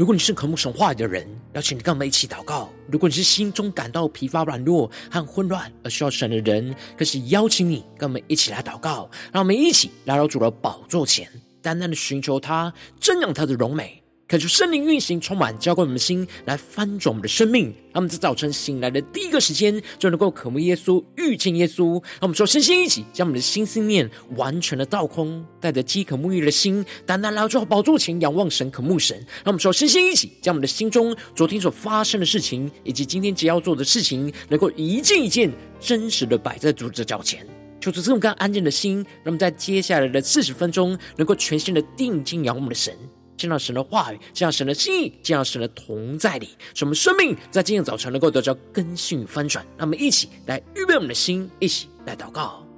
如果你是渴慕神话语的人，邀请你跟我们一起祷告；如果你是心中感到疲乏、软弱和混乱而需要神的人，更是邀请你跟我们一起来祷告。让我们一起来到主的宝座前，单单的寻求他，瞻仰他的荣美。恳求圣灵运行，充满浇灌我们的心，来翻转我们的生命。让我们在早晨醒来的第一个时间，就能够渴慕耶稣、遇见耶稣。让我们说，身心一起，将我们的心思念完全的倒空，带着饥渴沐浴的心，单单来到宝座前仰望神、渴慕神。让我们说，身心一起，将我们的心中昨天所发生的事情，以及今天即要做的事情，能够一件一件真实的摆在主的脚前。求主赐我们安静的心，让我们在接下来的四十分钟，能够全心的定睛仰望我们的神。见到神的话语，见到神的心意，见到神的同在里，使我们生命在今天早晨能够得到更新与翻转。那么一起来预备我们的心，一起来祷告。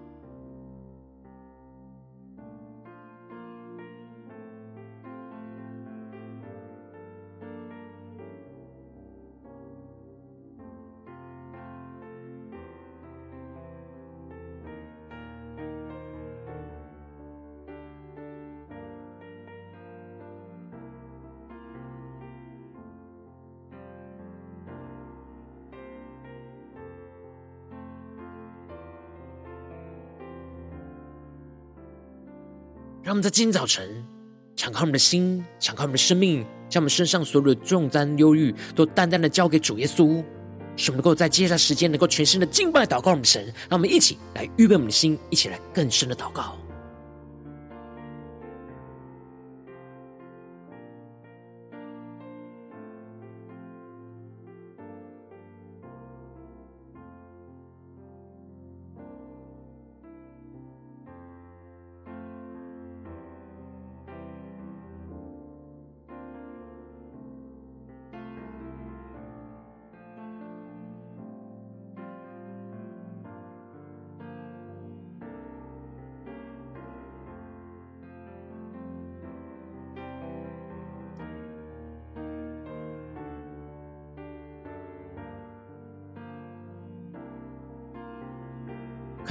让我们在今天早晨敞开我们的心，敞开我们的生命，将我们身上所有的重担、忧郁都淡淡的交给主耶稣，使我们能够在接下来时间能够全心的敬拜、祷告我们神。让我们一起来预备我们的心，一起来更深的祷告。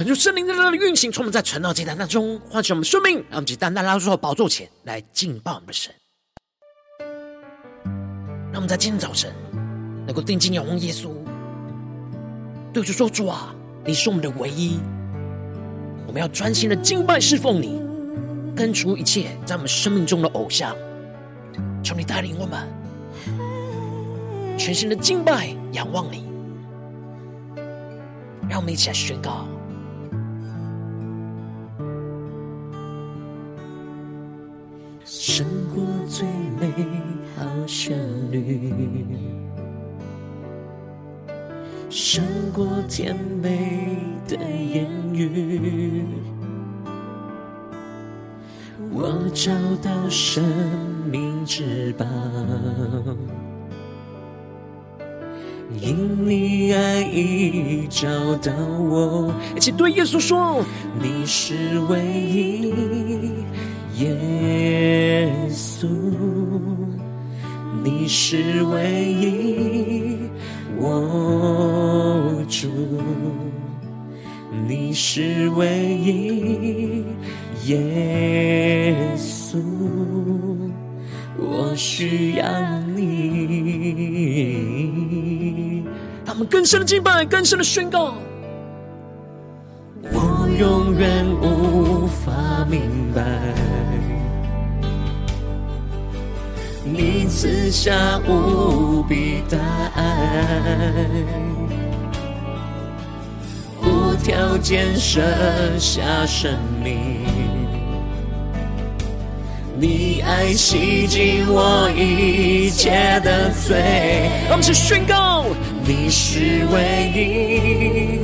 恳求圣灵在那里运行，充满在晨祷祭坛当中，唤醒我们生命，让我们去单单来到宝座前来敬拜我们的神。让我们在今天早晨能够定睛仰望耶稣，对主说：“主啊，你是我们的唯一，我们要专心的敬拜侍奉你，根除一切在我们生命中的偶像。求你带领我们全心的敬拜仰望你，让我们一起来宣告。”找到我。一起对耶稣说：你是唯一。耶稣，你是唯一，我主，你是唯一，耶稣，我需要你。更深的敬拜，更深的宣告，我永远无法明白。你赐下无比大爱，无条件舍下生命，你爱洗净我一切的罪。我们去宣告，你是唯一，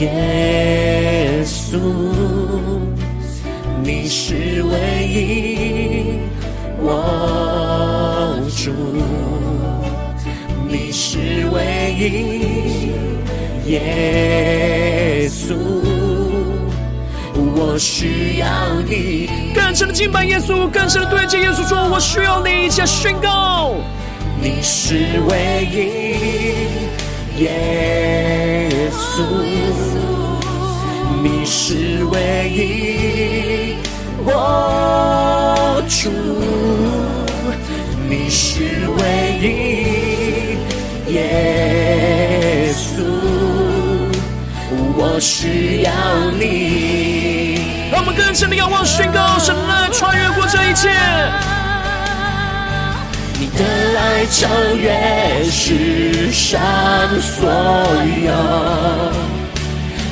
耶稣，你是唯一，我。主，你是唯一，耶稣，我需要你。更深的敬拜耶稣，更深的对着耶稣说：“我需要你。”一起宣告：你是唯一，耶稣，你是唯一，我主。你是唯一，耶稣，我需要你。让我们更深的仰望，宣告神的穿越过这一切。的爱超越世上所有，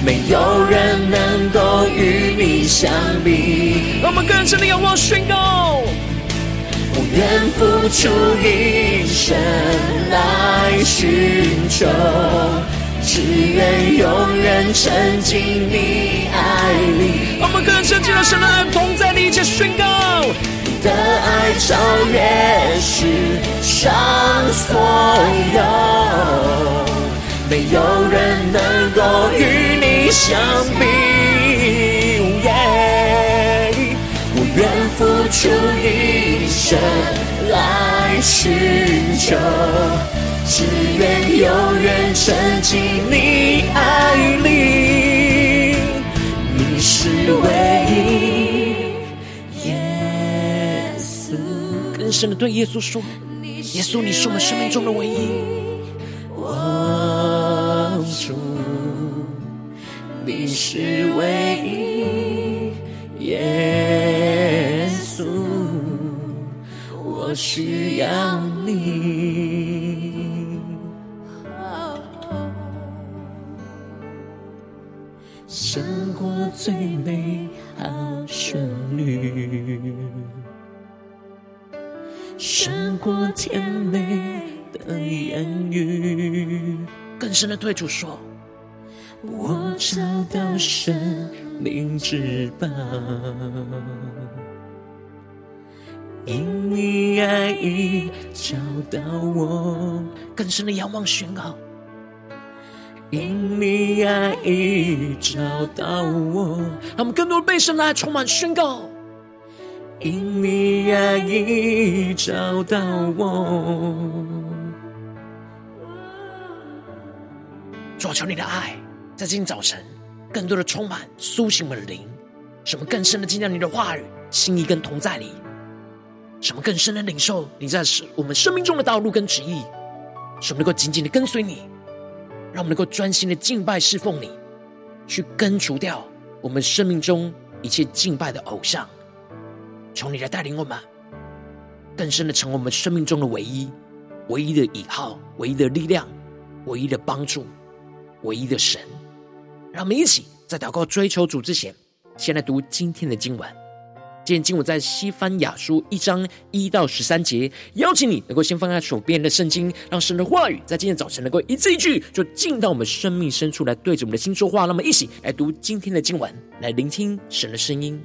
没有人能够与你相比。我们更深的仰望，宣告。我愿付出一生来寻求，只愿永远沉浸你爱里。我们更深进入神的爱，同在你一起宣告，的爱超越世上所有，没有人能够与你相比。我愿付出一生来寻求，只愿永远沉浸你爱里。你是唯一，深的对耶稣说：耶稣，你是我们生命中的唯一。我主，你是唯一，耶稣。我需要你，胜过最美好旋律，胜过甜美的言语。更深的对主说：我找到生命之宝。因你爱已找到我，更深的仰望宣告。因你爱已找到我，让我们更多的被神来充满宣告。因你爱已找到我，主求你的爱在今天早晨更多的充满苏醒的灵，使我们更深的进入你的话语、心意跟同在里。使我们更深的领受你在我们生命中的道路跟旨意，使我们能够紧紧的跟随你，让我们能够专心的敬拜侍奉你，去根除掉我们生命中一切敬拜的偶像。求你来带领我们，更深的成为我们生命中的唯一、唯一的依靠、唯一的力量、唯一的帮助、唯一的神。让我们一起在祷告追求主之前，先来读今天的经文。今天经文在西番雅书一章一到十三节，邀请你能够先放下手边的圣经，让神的话语在今天早晨能够一字一句，就进到我们生命深处来，对着我们的心说话。那么，一起来读今天的经文，来聆听神的声音。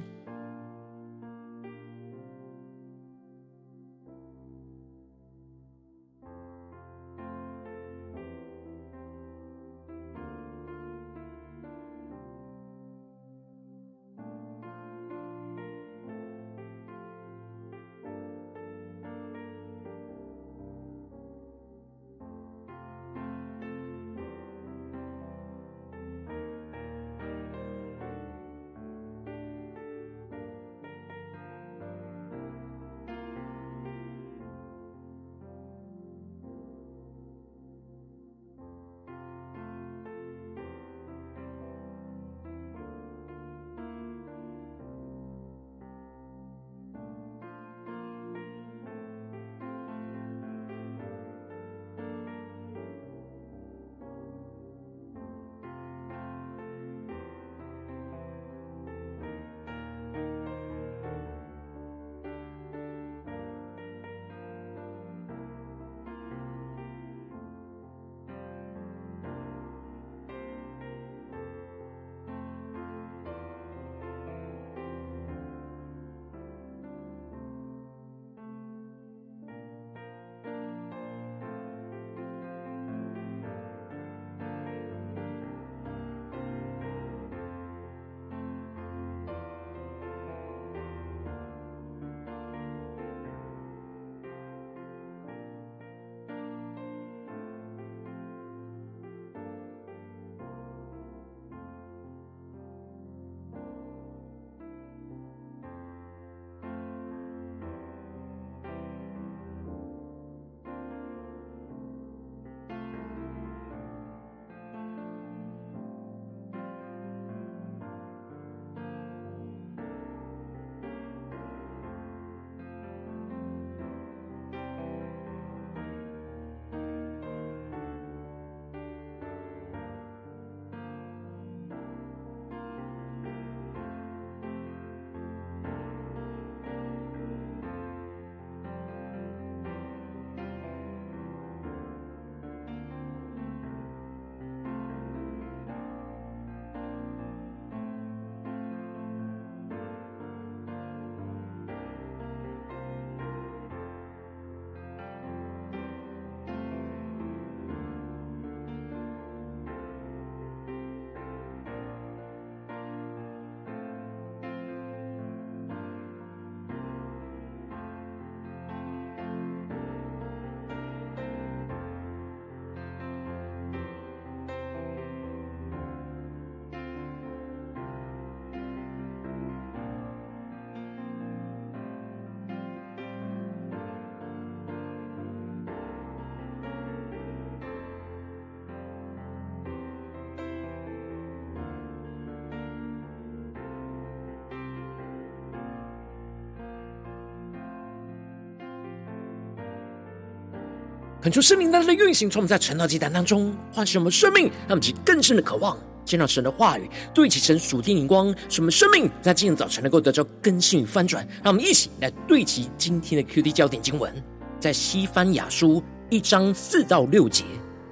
恳求圣灵在的运行，从我们在晨祷祭坛当中唤醒我们生命，让我们去更深的渴望见到神的话语，对齐神属天灵光，使我们生命在今天早晨能够得到更新与翻转。让我们一起来对齐今天的 QD 焦点经文，在西番雅书一章四到六节：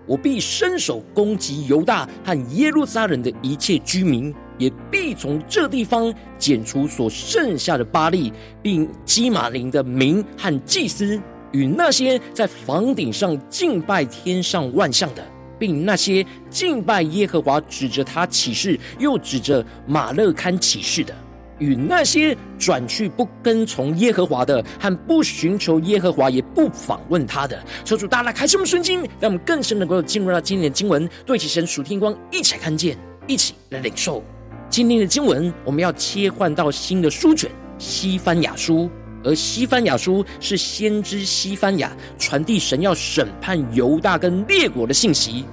我必伸手攻击犹大和耶路撒冷的一切居民，也必从这地方剪除所剩下的巴利，并基玛陵的民和祭司。与那些在房顶上敬拜天上万象的，并那些敬拜耶和华指着他起誓，又指着马勒堪起誓的，与那些转去不跟从耶和华的，和不寻求耶和华也不访问他的，求主大家来开什么圣经，让我们更深能够进入到今天的经文，对齐神属天光，一起来看见，一起来领受今天的经文。我们要切换到新的书卷西番雅书。而西番雅书是先知西番雅传递神要审判犹大跟列国的信息，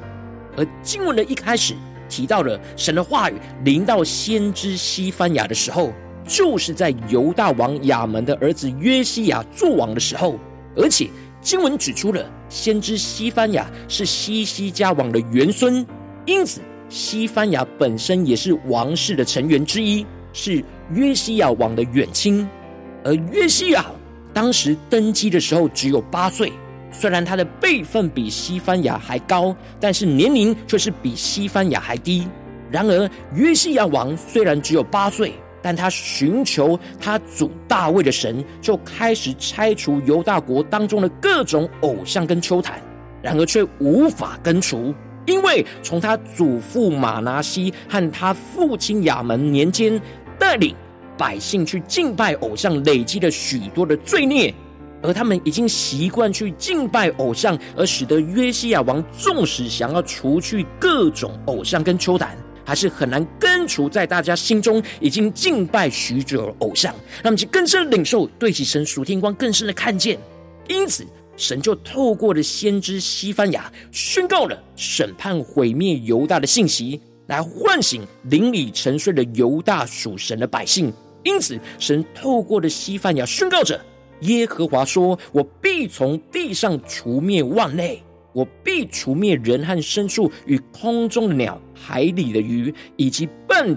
而经文的一开始提到了神的话语临到先知西番雅的时候，就是在犹大王亚门的儿子约西亚作王的时候，而且经文指出了先知西番雅是西西家王的元孙，因此西番雅本身也是王室的成员之一，是约西亚王的远亲。而约西亚当时登基的时候只有八岁，虽然他的辈分比西班牙还高，但是年龄却是比西班牙还低。然而约西亚王虽然只有八岁，但他寻求他祖大卫的神，就开始拆除犹大国当中的各种偶像跟丘坛，然而却无法根除，因为从他祖父马拿西和他父亲亚门年间带领。百姓去敬拜偶像，累积了许多的罪孽，而他们已经习惯去敬拜偶像，而使得约西亚王纵使想要除去各种偶像跟丘坛，还是很难根除在大家心中已经敬拜许久的偶像。那么，就更深的领受，对其神属天光更深的看见。因此，神就透过了先知西班牙宣告了审判毁灭犹大的信息，来唤醒邻里沉睡的犹大属神的百姓。因此，神透过的西番雅宣告着：“耶和华说，我必从地上除灭万类，我必除灭人和牲畜与空中的鸟、海里的鱼，以及绊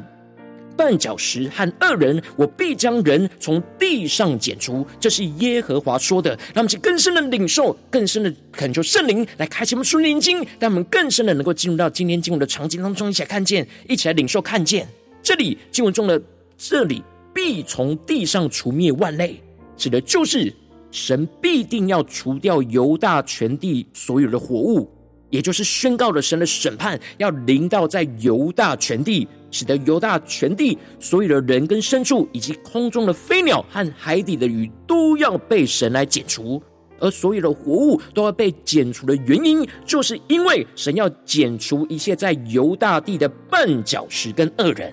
绊脚石和恶人。我必将人从地上剪除。”这是耶和华说的。让我们去更深的领受，更深的恳求圣灵来开启我们属灵经，让我们更深的能够进入到今天经文的场景当中，一起来看见，一起来领受看见。这里经文中的这里。必从地上除灭万类，指的就是神必定要除掉犹大全地所有的活物，也就是宣告了神的审判要临到在犹大全地，使得犹大全地所有的人跟牲畜，以及空中的飞鸟和海底的鱼都要被神来剪除，而所有的活物都要被剪除的原因，就是因为神要剪除一切在犹大地的绊脚石跟恶人。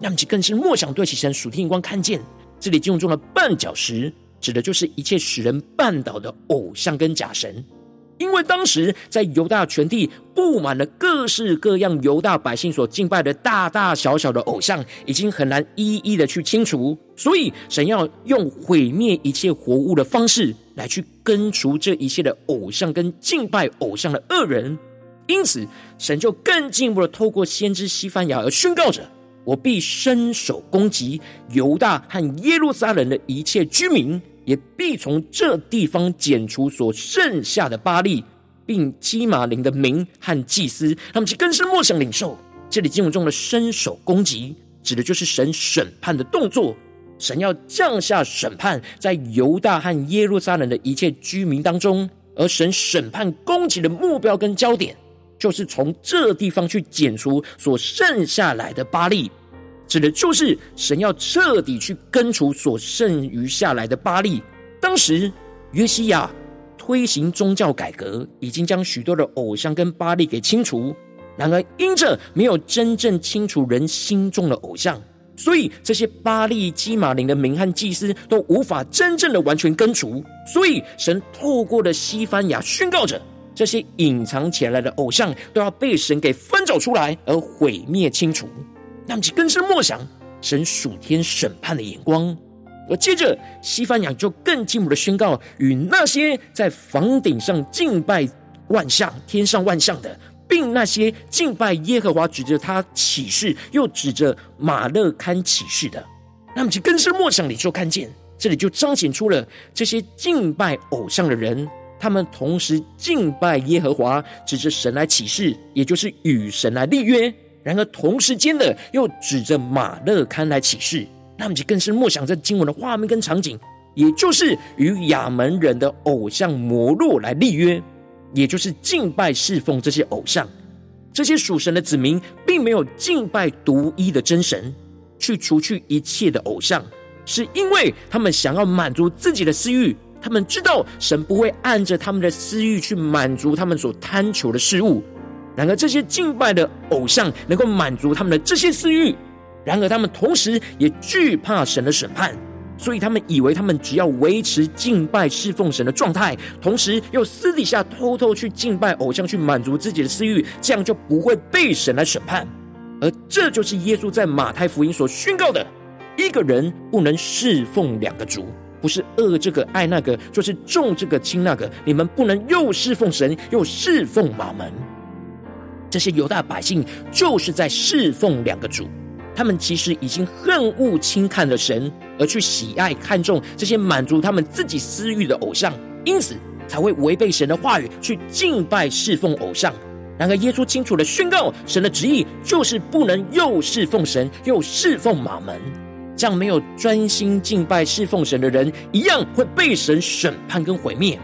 让其更是默想，对其神属天眼光看见，这里经文中的绊脚石，指的就是一切使人绊倒的偶像跟假神。因为当时在犹大全地布满了各式各样犹大百姓所敬拜的大大小小的偶像，已经很难一一的去清除，所以神要用毁灭一切活物的方式来去根除这一切的偶像跟敬拜偶像的恶人。因此，神就更进一步的透过先知西番雅而宣告着。我必伸手攻击犹大和耶路撒冷的一切居民，也必从这地方剪除所剩下的巴力，并基马林的民和祭司。他们去更深默想领受。这里经文中的伸手攻击，指的就是神审判的动作。神要降下审判在犹大和耶路撒冷的一切居民当中，而神审判攻击的目标跟焦点，就是从这地方去剪除所剩下来的巴力。指的就是神要彻底去根除所剩余下来的巴力。当时约西亚推行宗教改革，已经将许多的偶像跟巴力给清除。然而因着没有真正清除人心中的偶像，所以这些巴力基玛陵的名和祭司都无法真正的完全根除。所以神透过了西班牙宣告着，这些隐藏起来的偶像都要被神给翻找出来，而毁灭清除。让其更深默想神属天审判的眼光，而接着，西番雅就更进一步的宣告，与那些在房顶上敬拜万象、天上万象的，并那些敬拜耶和华指着他起誓，又指着马勒堪起誓的，那么其更深默想里就看见，这里就彰显出了这些敬拜偶像的人，他们同时敬拜耶和华，指着神来起誓，也就是与神来立约；然而同时间的又指着马勒堪来起誓。那么就更是默想这经文的画面跟场景，也就是与亚门人的偶像摩洛来立约，也就是敬拜侍奉这些偶像。这些属神的子民，并没有敬拜独一的真神，去除去一切的偶像，是因为他们想要满足自己的私欲。他们知道神不会按着他们的私欲去满足他们所贪求的事物。然而，这些敬拜的偶像能够满足他们的这些私欲。然而，他们同时也惧怕神的审判，所以他们以为他们只要维持敬拜侍奉神的状态，同时又私底下偷偷去敬拜偶像，去满足自己的私欲，这样就不会被神来审判。而这就是耶稣在马太福音所宣告的：一个人不能侍奉两个主，不是恶这个爱那个，就是重这个轻那个。你们不能又侍奉神，又侍奉玛门。这些犹大百姓就是在侍奉两个主。他们其实已经恨恶轻看了神，而去喜爱看重这些满足他们自己私欲的偶像，因此才会违背神的话语去敬拜侍奉偶像。然而，耶稣清楚地宣告，神的旨意就是不能又侍奉神又侍奉玛门，这样没有专心敬拜侍奉神的人，一样会被神审判跟毁灭。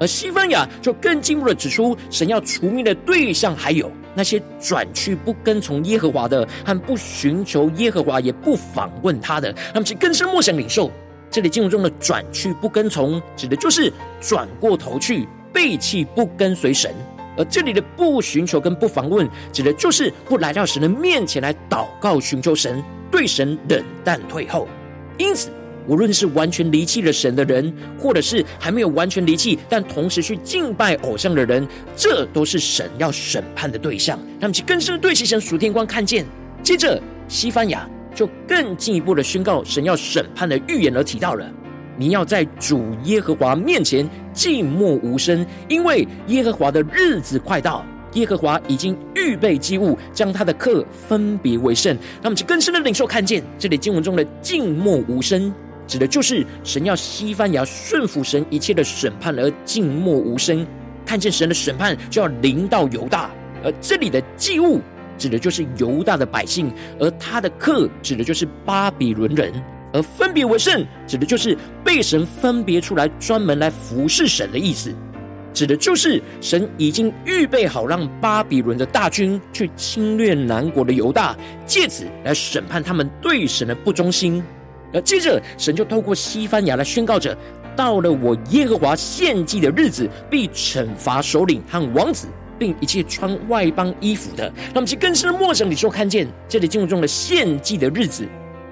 而西番雅就更进一步的指出，神要除灭的对象还有。那些转去不跟从耶和华的，和不寻求耶和华也不访问他的，他们是更深默想领受。这里经文中的转去不跟从，指的就是转过头去背弃不跟随神；而这里的不寻求跟不访问，指的就是不来到神的面前来祷告寻求神，对神冷淡退后。因此。无论是完全离弃了神的人，或者是还没有完全离弃，但同时去敬拜偶像的人，这都是神要审判的对象。他们就更深的对其神属天光看见。接着，西班牙就更进一步的宣告神要审判的预言，而提到了：你要在主耶和华面前静默无声，因为耶和华的日子快到，耶和华已经预备祭物，将他的客分别为圣。他们就更深的领受看见这里经文中的静默无声。指的就是神要西班牙顺服神一切的审判而静默无声，看见神的审判就要临到犹大，而这里的祭物指的就是犹大的百姓，而他的客指的就是巴比伦人，而分别为圣指的就是被神分别出来专门来服侍神的意思，指的就是神已经预备好让巴比伦的大军去侵略南国的犹大，借此来审判他们对神的不忠心。而接着，神就透过西班牙来宣告着：到了我耶和华献祭的日子，必惩罚首领和王子，并一切穿外邦衣服的。那么，其更深的默想里就看见，这里进入中的献祭的日子，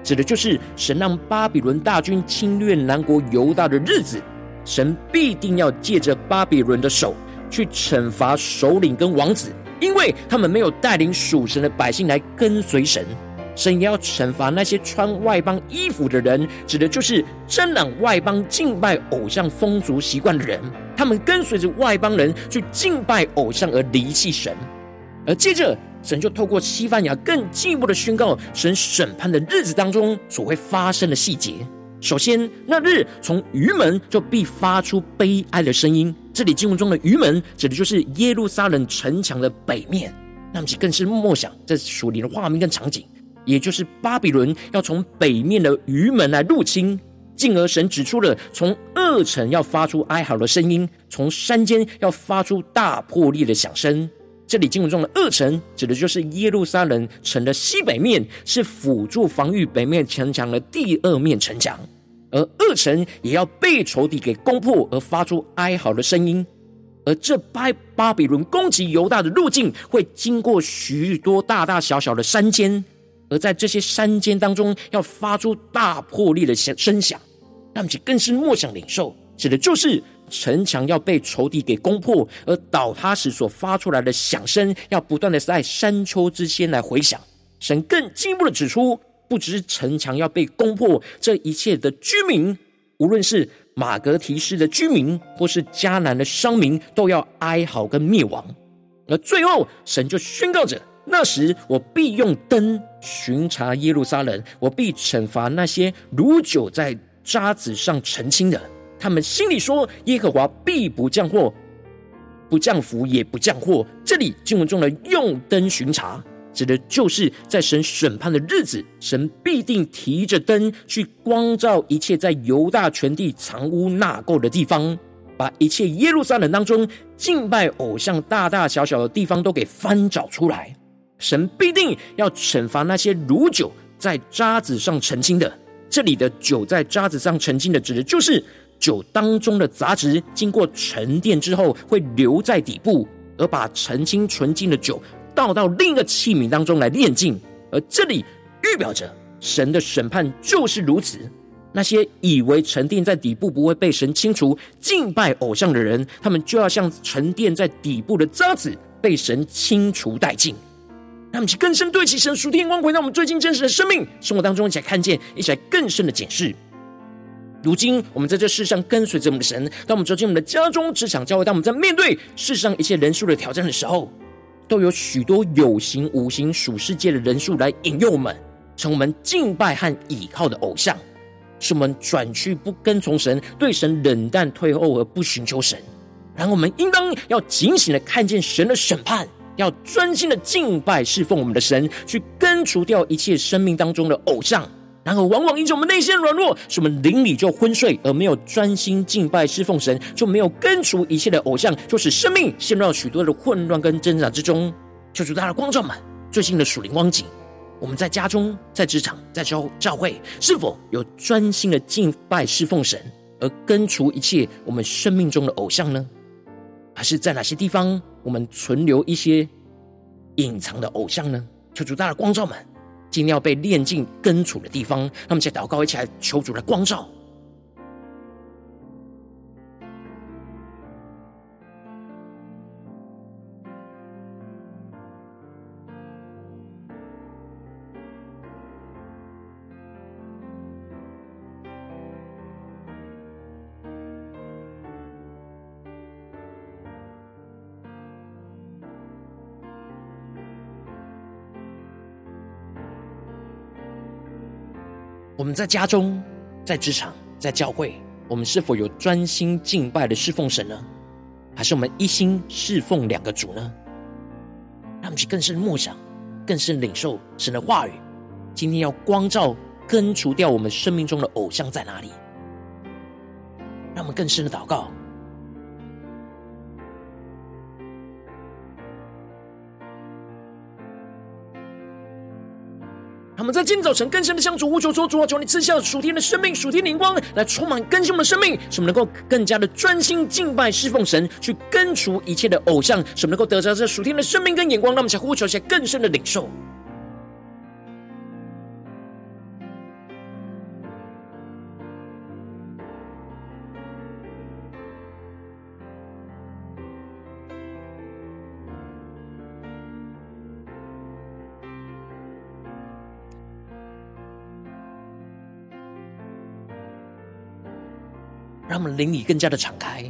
指的就是神让巴比伦大军侵略南国犹大的日子。神必定要借着巴比伦的手去惩罚首领跟王子，因为他们没有带领属神的百姓来跟随神。神也要惩罚那些穿外邦衣服的人，指的就是沾染外邦敬拜偶像风俗习惯的人。他们跟随着外邦人去敬拜偶像而离弃神。而接着，神就透过西班牙更进一步的宣告神审判的日子当中所会发生的细节。首先，那日从鱼门就必发出悲哀的声音。这里经文中的鱼门指的就是耶路撒冷城墙的北面。那么，其更是默想这属灵的画面跟场景。也就是巴比伦要从北面的鱼门来入侵，进而神指出了从二城要发出哀嚎的声音，从山间要发出大破裂的响声。这里经文中的二城指的就是耶路撒冷城的西北面，是辅助防御北面城墙的第二面城墙，而二城也要被仇敌给攻破而发出哀嚎的声音。而这巴巴比伦攻击犹大的路径会经过许多大大小小的山间。而在这些山间当中，要发出大破裂的声声响，那么就更是默想领受，指的就是城墙要被仇敌给攻破，而倒塌时所发出来的响声，要不断的在山丘之间来回响。神更进一步的指出，不只是城墙要被攻破，这一切的居民，无论是马格提斯的居民，或是迦南的商民，都要哀嚎跟灭亡。而最后，神就宣告着：那时我必用灯巡查耶路撒冷，我必惩罚那些如酒在渣滓上澄清的。他们心里说：耶和华必不降祸，不降福，也不降祸。这里经文中的用灯巡查。指的就是在神审判的日子，神必定提着灯去光照一切在犹大全地藏污纳垢的地方，把一切耶路撒冷当中敬拜偶像大大小小的地方都给翻找出来。神必定要惩罚那些如酒在渣滓上澄清的。这里的酒在渣滓上澄清的，指的就是酒当中的杂质经过沉淀之后会留在底部，而把澄清纯净的酒。倒到另一个器皿当中来炼净，而这里预表着神的审判就是如此。那些以为沉淀在底部不会被神清除、敬拜偶像的人，他们就要像沉淀在底部的渣子，被神清除殆尽。让我们去更深对齐神属天光，回到我们最近真实的生命生活当中，一起来看见，一起来更深的检视。如今我们在这世上跟随着我们的神，当我们走进我们的家中、职场、教会，当我们在面对世上一切人数的挑战的时候。都有许多有形无形属世界的人数来引诱我们，成我们敬拜和倚靠的偶像，使我们转去不跟从神，对神冷淡退后而不寻求神。然后我们应当要警醒的看见神的审判，要专心的敬拜侍奉我们的神，去根除掉一切生命当中的偶像。然后，往往因着我们内心软弱，使我们灵里就昏睡，而没有专心敬拜侍奉神，就没有根除一切的偶像，就使生命陷入到许多的混乱跟挣扎之中。求主大的光照们，最近的属灵光景，我们在家中、在职场、在教教会，是否有专心的敬拜侍奉神，而根除一切我们生命中的偶像呢？还是在哪些地方，我们存留一些隐藏的偶像呢？求主大的光照们。今天要被炼净根除的地方，让我们再祷告，一起来求主的光照。我们在家中、在职场、在教会，我们是否有专心敬拜的侍奉神呢？还是我们一心侍奉两个主呢？让我们去更深默想、更深领受神的话语。今天要光照、根除掉我们生命中的偶像在哪里？让我们更深的祷告。他们在今天早晨更深的向主呼求说：“主啊，求你赐下属天的生命、属天灵光，来充满更新我们的生命，使我们能够更加的专心敬拜、侍奉神，去根除一切的偶像，使我们能够得着这属天的生命跟眼光。让我们想呼求一下更深的领受。”让我们灵里更加的敞开，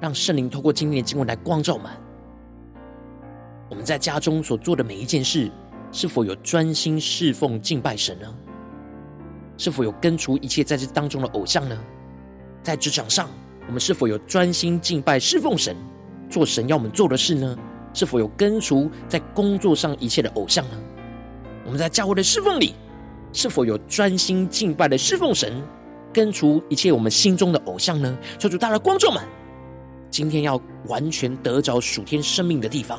让圣灵透过今天的经文来光照我们。我们在家中所做的每一件事，是否有专心侍奉敬拜神呢？是否有根除一切在这当中的偶像呢？在职场上，我们是否有专心敬拜侍奉神，做神要我们做的事呢？是否有根除在工作上一切的偶像呢？我们在教会的侍奉里，是否有专心敬拜的侍奉神？根除一切我们心中的偶像呢？求主大的观众们，今天要完全得着属天生命的地方。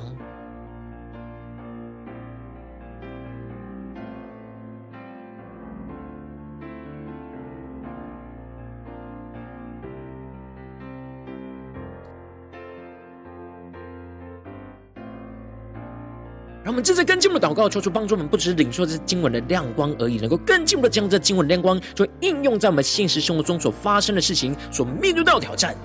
我们正在跟进我们的祷告，求主帮助我们，不只是领受这经文的亮光而已，能够更进一步的将这经文亮光，就应用在我们现实生活中所发生的事情、所面对到的挑战，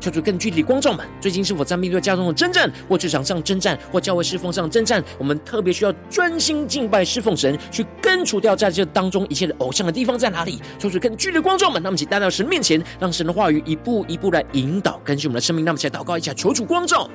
求主更具体光照们，最近是否在面对家中的征战，或职场上征战，或教会侍奉上征战？我们特别需要专心敬拜侍奉神，去根除掉在这当中一切的偶像的地方在哪里？求主更具体光照们，那么请带到神面前，让神的话语一步一步来引导更新我们的生命。那么，请祷告一下，求主光照。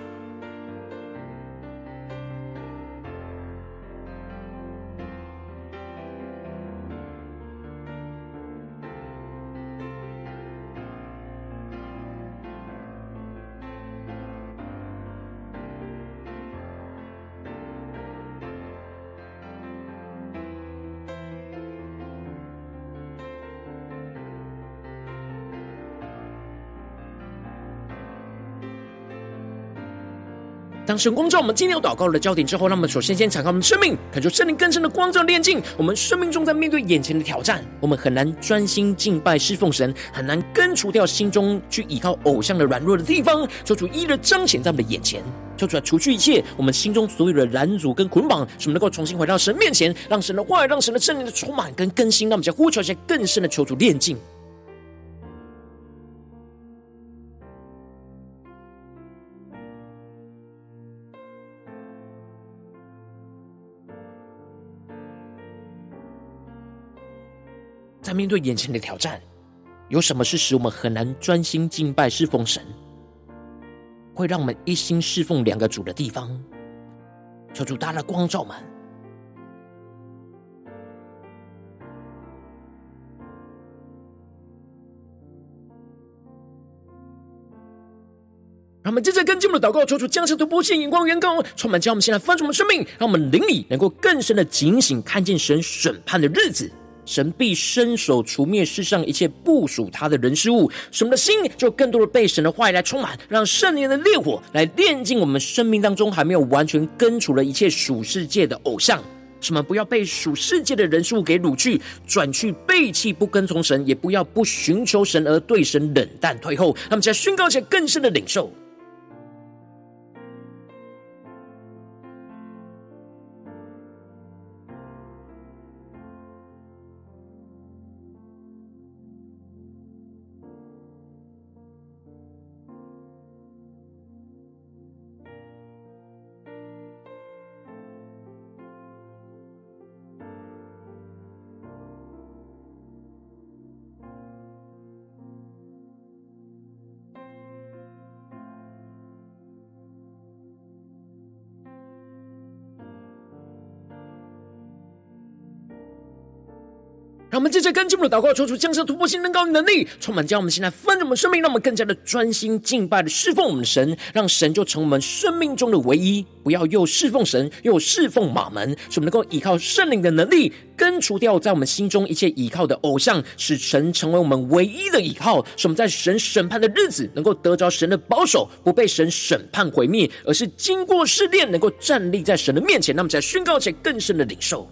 神光照我们今天有祷告的焦点之后，让我们首先先敞开我们的生命，感受圣灵更深的光照炼净。我们生命中在面对眼前的挑战，我们很难专心敬拜侍奉神，很难根除掉心中去依靠偶像的软弱的地方，求主一一彰显在我们的眼前，求主来除去一切我们心中所有的拦阻跟捆绑，使我们能够重新回到神面前，让神的话语，让神的圣灵的充满跟更新，让我们再呼求一些更深的求主炼净。面对眼前的挑战，有什么是使我们很难专心敬拜侍奉神，会让我们一心侍奉两个主的地方？求主大大光照们，让我们接着跟进我们的祷告，求主将这突破性眼光远高，充满将我们现在翻转我们生命，让我们灵里能够更深的警醒，看见神审判的日子。神必伸手除灭世上一切不属他的人事物，使我们的心就更多的被神的话语来充满，让圣灵的烈火来炼净我们生命当中还没有完全根除了一切属世界的偶像，使我们不要被属世界的人事物给掳去，转去背弃不跟从神，也不要不寻求神而对神冷淡退后。那么，在宣告一些更深的领受。让我们接着跟进我们的祷告，求主降下突破性、能高的能力，充满将我们现在丰盛我们生命，让我们更加的专心敬拜的侍奉我们的神，让神就成我们生命。中的唯一。不要又侍奉神，又侍奉马门，使我们能够依靠圣灵的能力，根除掉在我们心中一切依靠的偶像，使神成为我们唯一的依靠。使我们在神审判的日子，能够得着神的保守，不被神审判毁灭，而是经过试炼，能够站立在神的面前。那么，在宣告且更深的领受。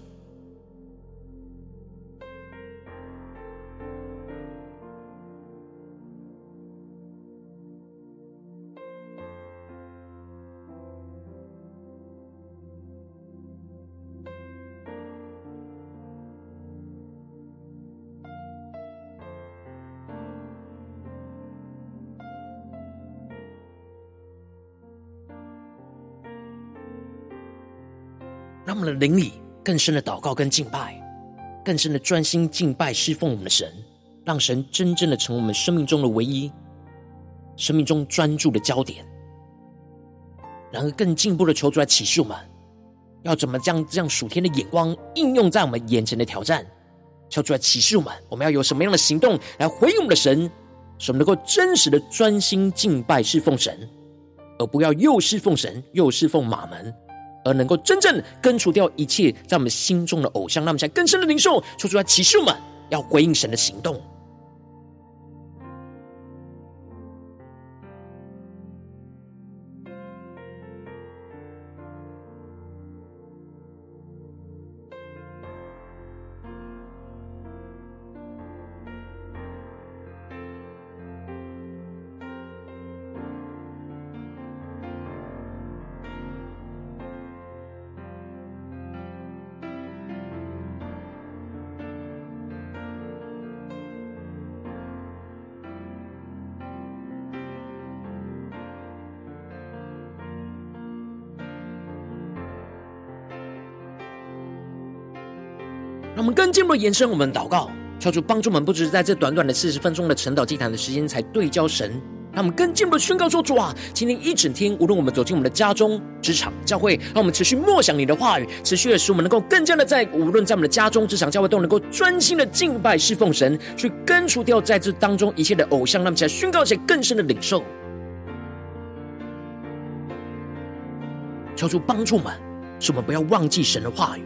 们的灵里更深的祷告跟敬拜，更深的专心敬拜侍奉我们的神，让神真正的成为我们生命中的唯一，生命中专注的焦点。然而，更进一步的求主来启示我们，要怎么将这样属天的眼光应用在我们眼前的挑战？求主来启示我们，我们要有什么样的行动来回应我们的神，使我们能够真实的专心敬拜侍奉神，而不要又侍奉神又侍奉马门。而能够真正根除掉一切在我们心中的偶像，让我们在更深的灵受，说出来启示我们要回应神的行动。我们更进一步延伸我们祷告，求主帮助我们，不只是在这短短的四十分钟的晨祷祭坛的时间才对焦神，让我们更进一步的宣告说：主啊，今天一整天，无论我们走进我们的家中、职场、教会，让我们持续默想你的话语，持续的使我们能够更加的在无论在我们的家中、职场、教会，都能够专心的敬拜侍奉神，去根除掉在这当中一切的偶像，让我们起来宣告一些更深的领受。求主帮助我们，使我们不要忘记神的话语。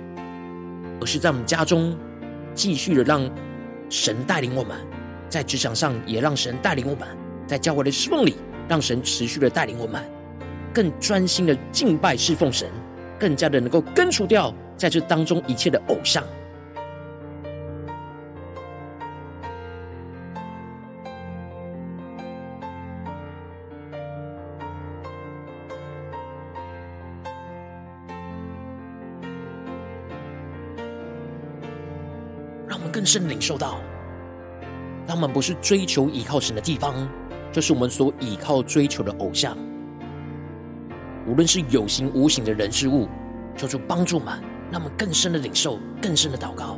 而是在我们家中继续的让神带领我们，在职场上也让神带领我们，在教会的侍奉里让神持续的带领我们，更专心的敬拜侍奉神，更加的能够根除掉在这当中一切的偶像。更深领受到，他们不是追求依靠神的地方，就是我们所依靠追求的偶像。无论是有形无形的人事物，求主帮助们，让我们更深的领受，更深的祷告。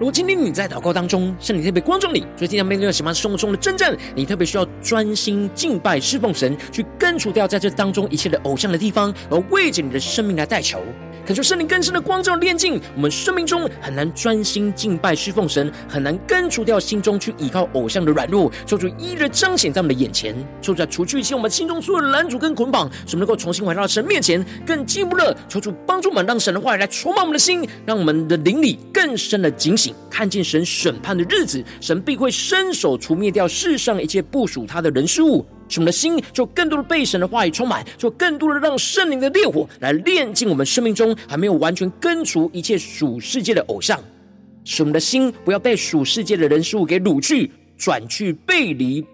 如果今天你在祷告当中，圣灵特别光照你，最近要面对什么生活中的征战，你特别需要专心敬拜侍奉神，去根除掉在这当中一切的偶像的地方，而为着你的生命来代求。恳求圣灵更深的光照炼净我们生命中很难专心敬拜侍奉神，很难根除掉心中去依靠偶像的软弱，求主一一彰显在我们的眼前，求主除去一切我们心中所有的拦阻跟捆绑，使我们能够重新回到神面前，更进一步的求主帮助我们，让神的话语来充满我们的心，让我们的灵里更深的警醒，看见神审判的日子，神必会伸手除灭掉世上一切不属他的人事物。使我们的心就更多的被神的话语充满，就更多的让圣灵的烈火来炼尽我们生命中还没有完全根除一切属世界的偶像，使我们的心不要被属世界的人事物给掳去、转去、背离。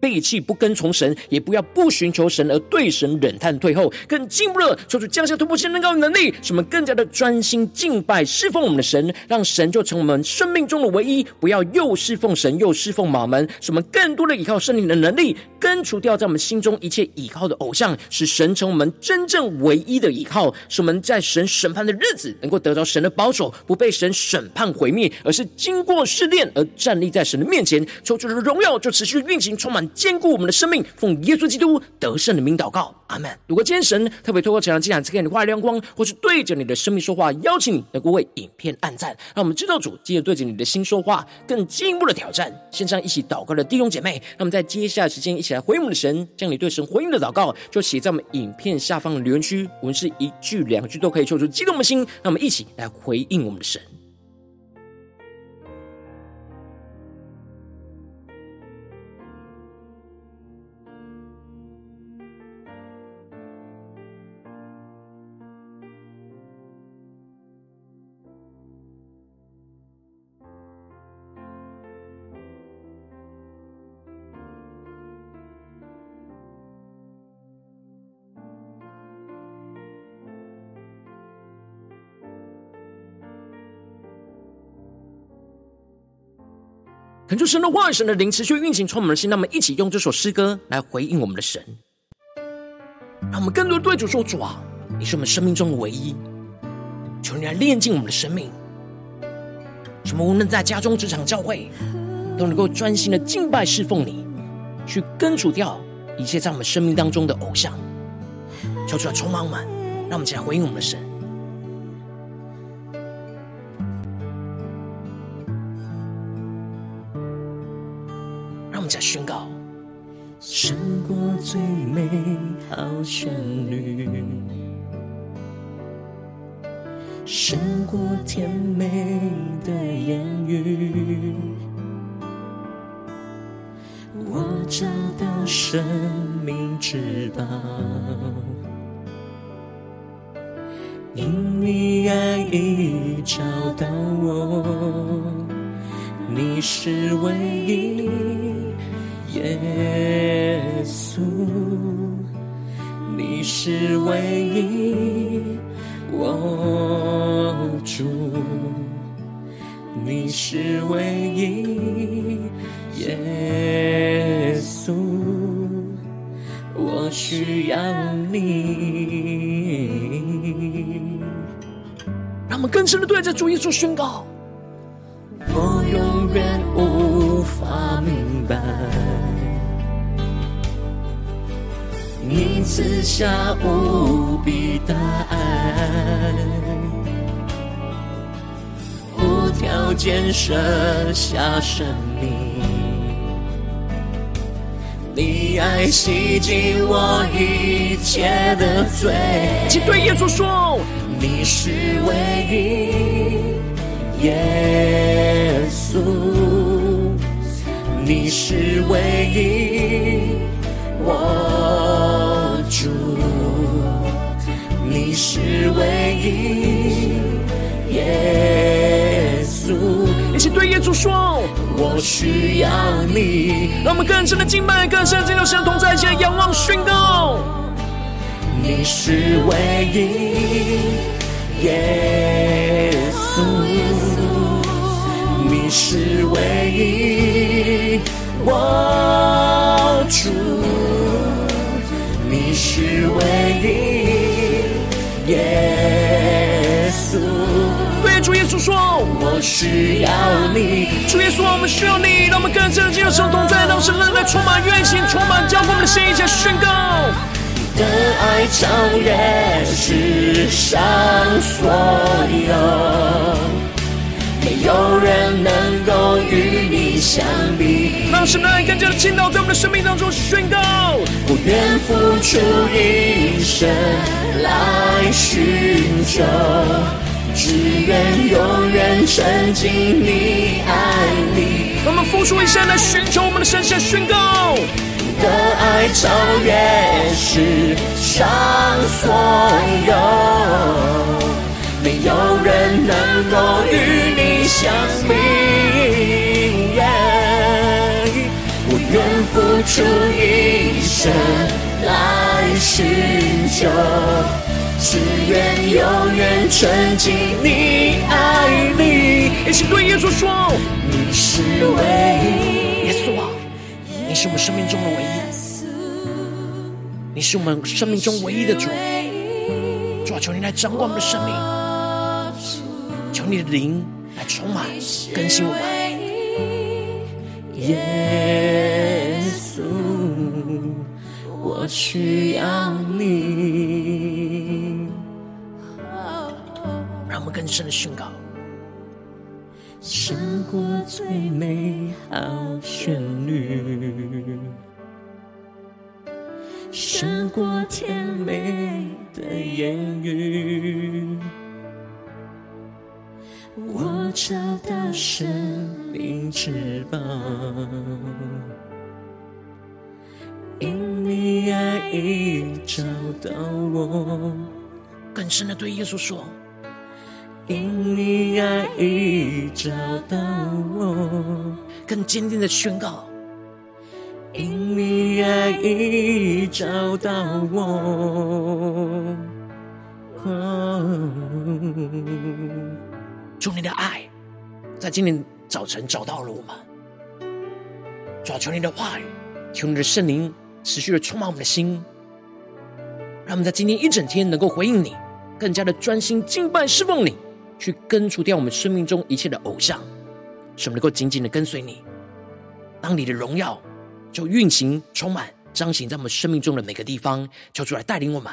背弃不跟从神，也不要不寻求神而对神冷淡退后，更进一步的求主降下突破性能高的能力，使我们更加的专心敬拜侍奉我们的神，让神就成我们生命中的唯一，不要又侍奉神又侍奉马门，使我们更多的依靠圣灵的能力，根除掉在我们心中一切依靠的偶像，使神成我们真正唯一的依靠，使我们在神审判的日子能够得到神的保守，不被神审判毁灭，而是经过试炼而站立在神的面前，求主的荣耀就持续运行，充满。坚固我们的生命，奉耶稣基督得胜的名祷告，阿门。如果今天神特别透过这场祭坛赐给你话语亮光，或是对着你的生命说话，邀请你能够为影片按赞，让我们知道主今日对着你的心说话，更进一步的挑战。线上一起祷告的弟兄姐妹，让我们在接下来时间一起来回应我们的神，将你对神回应的祷告就写在我们影片下方的留言区，我们是一句两句都可以抽出激动的心，让我们一起来回应我们的神。神的话、神的灵持续运行，充满的心。让我们一起用这首诗歌来回应我们的神，让我们更多的对主说：“主啊，你是我们生命中的唯一。求你来炼净我们的生命，什么无论在家中、职场、教会，都能够专心的敬拜侍奉你，去根除掉一切在我们生命当中的偶像。求主来充满我们，让我们一起来回应我们的神。”在宣告。胜过最美好旋律，胜过甜美的言语，我找到生命之宝，因你爱已找到我，你是唯一。耶稣，你是唯一，我主，你是唯一，耶稣，我需要你。让我们更深的对着主耶稣宣告：赐下无比大爱，无条件舍下生命，你爱洗净我一切的罪。请对耶稣说：你是唯一，耶稣，你是唯一，我。是唯一，耶稣。一起对耶稣说：我需要你。让我们更深的敬拜，更深的进入神同在，一起仰望宣告。你是唯一，耶稣，你是唯一，我主。你是唯一，耶稣。对主耶稣说：“我需要你。”主耶稣，我们需要你。让我们更深的进入神同在，让神来充满愿心，充满浇灌我们的心，一起宣告。你的爱超越世上所有。没有人能够与你相比。让神的爱更加的倾倒在我们的生命当中，宣告。我愿付出一生来寻求，只愿永远沉浸你爱里。我们付出一生来寻求我们的神，先宣告。你的爱超越世上所有。没有人能够与你相比我愿付出一生来寻求，只愿永远沉浸你爱里。一起对耶稣说：你是唯一，耶稣啊，你是我们生命中的唯一，你是我们生命中唯一的主，主啊，求你来掌管我们的生命。求你的灵来充满更新我们，耶，我需要你。让我们更深的宣告，胜过最美好旋律，胜过甜美的言语。我找到生命之宝，因你爱已找到我。更深的对耶稣说，因你爱已找到我。更坚定的宣告，因你爱已找到我。哦主你的爱，在今天早晨找到了我们。主啊，求你的话语，求你的圣灵持续的充满我们的心，让我们在今天一整天能够回应你，更加的专心敬拜侍奉你，去根除掉我们生命中一切的偶像，使我们能够紧紧的跟随你。当你的荣耀就运行、充满、彰显在我们生命中的每个地方，求主来带领我们。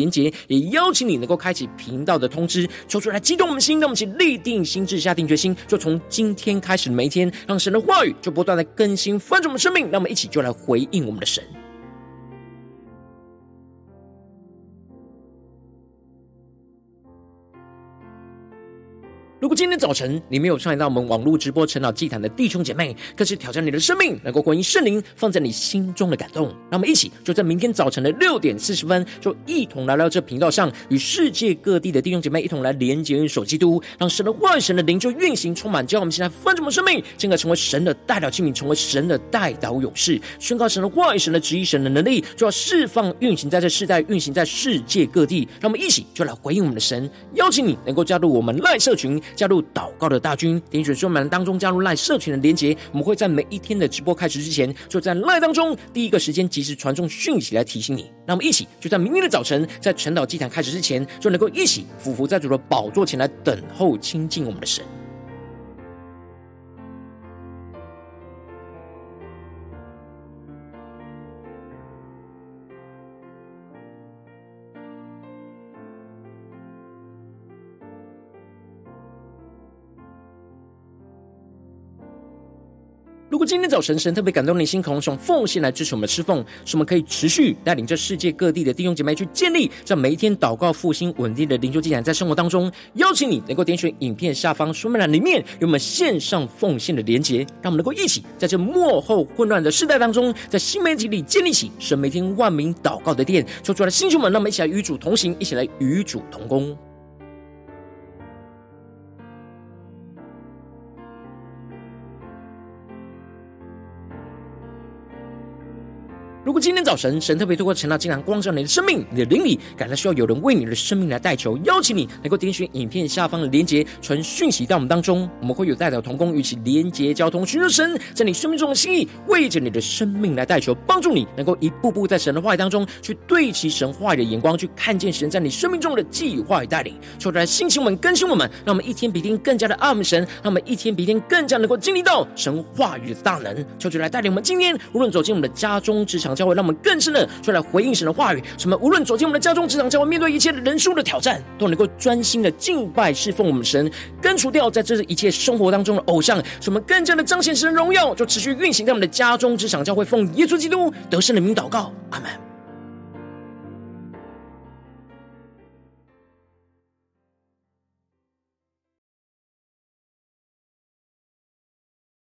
连接，也邀请你能够开启频道的通知，说出来激动我们的心，让我们一起立定心智，下定决心，就从今天开始每一天，让神的话语就不断的更新翻转我们生命，让我们一起就来回应我们的神。今天早晨你没有参与到我们网络直播晨祷祭坛的弟兄姐妹，更是挑战你的生命，能够回应圣灵放在你心中的感动。让我们一起就在明天早晨的六点四十分，就一同来到这频道上，与世界各地的弟兄姐妹一同来连接、运手基督，让神的话语、神的灵就运行充满，叫我们现在翻转我们生命，进而成为神的代表器皿，成为神的代祷勇士，宣告神的话语、神的旨意、神的能力，就要释放、运行在这世代，运行在世界各地。让我们一起就来回应我们的神，邀请你能够加入我们赖社群。加入入祷告的大军，点选说明当中加入赖社群的连结，我们会在每一天的直播开始之前，就在赖当中第一个时间及时传送讯息来提醒你。那我们一起就在明天的早晨，在晨岛祭坛开始之前，就能够一起俯伏在主的宝座前来等候亲近我们的神。如果今天早晨神特别感动你心，渴望从奉献来支持我们的侍奉，使我们可以持续带领这世界各地的弟兄姐妹去建立这每一天祷告复兴稳定的灵修进展，在生活当中，邀请你能够点选影片下方说明栏里面有我们线上奉献的连结，让我们能够一起在这幕后混乱的世代当中，在新媒体里建立起神每天万名祷告的殿，说出来的弟兄们，让我们一起来与主同行，一起来与主同工。如果今天早晨神特别透过晨祷祭坛光照你的生命，你的灵里感到需要有人为你的生命来代求，邀请你能够点选影片下方的连结，传讯息到我们当中，我们会有代表同工与其连结交通，寻求神在你生命中的心意，为着你的生命来代求，帮助你能够一步步在神的话语当中去对齐神话语的眼光，去看见神在你生命中的计划与带领，求主来兴起我们，更新我们，让我们一天比一天更加的爱我们神，让我们一天比一天更加能够经历到神话语的大能，求主来带领我们今天无论走进我们的家中职场。教会让我们更深的出来回应神的话语，什么无论走进我们的家中、职场、将会，面对一切的人数的挑战，都能够专心的敬拜、侍奉我们神，根除掉在这一切生活当中的偶像，什么更加的彰显神的荣耀，就持续运行在我们的家中、职场、将会，奉耶稣基督得胜的名祷告，阿门。